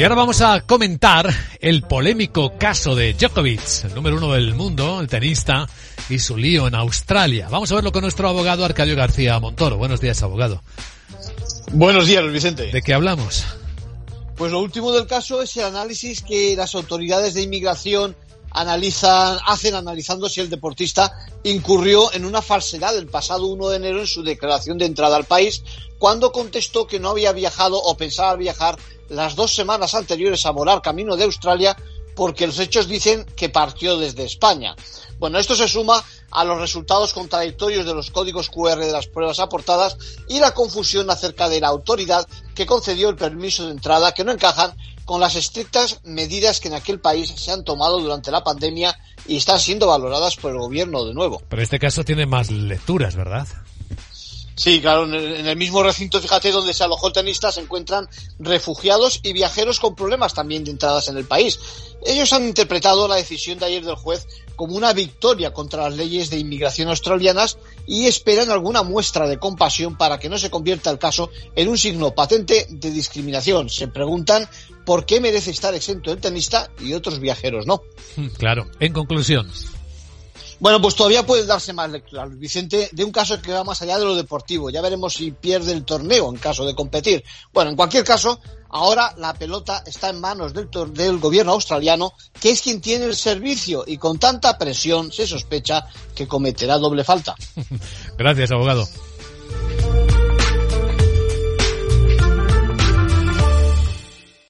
Y ahora vamos a comentar el polémico caso de Djokovic, el número uno del mundo, el tenista, y su lío en Australia. Vamos a verlo con nuestro abogado Arcadio García Montoro. Buenos días, abogado. Buenos días, Vicente. ¿De qué hablamos? Pues lo último del caso es el análisis que las autoridades de inmigración analizan, hacen analizando si el deportista incurrió en una falsedad el pasado 1 de enero en su declaración de entrada al país, cuando contestó que no había viajado o pensaba viajar las dos semanas anteriores a volar camino de Australia porque los hechos dicen que partió desde España. Bueno, esto se suma a los resultados contradictorios de los códigos QR de las pruebas aportadas y la confusión acerca de la autoridad que concedió el permiso de entrada que no encajan con las estrictas medidas que en aquel país se han tomado durante la pandemia y están siendo valoradas por el gobierno de nuevo. Pero este caso tiene más lecturas, ¿verdad? Sí, claro, en el mismo recinto, fíjate, donde se alojó el tenista, se encuentran refugiados y viajeros con problemas también de entradas en el país. Ellos han interpretado la decisión de ayer del juez como una victoria contra las leyes de inmigración australianas y esperan alguna muestra de compasión para que no se convierta el caso en un signo patente de discriminación. Se preguntan por qué merece estar exento el tenista y otros viajeros no. Claro, en conclusión. Bueno, pues todavía puede darse más lectura, Vicente, de un caso que va más allá de lo deportivo. Ya veremos si pierde el torneo en caso de competir. Bueno, en cualquier caso, ahora la pelota está en manos del, del gobierno australiano, que es quien tiene el servicio y con tanta presión se sospecha que cometerá doble falta. Gracias, abogado.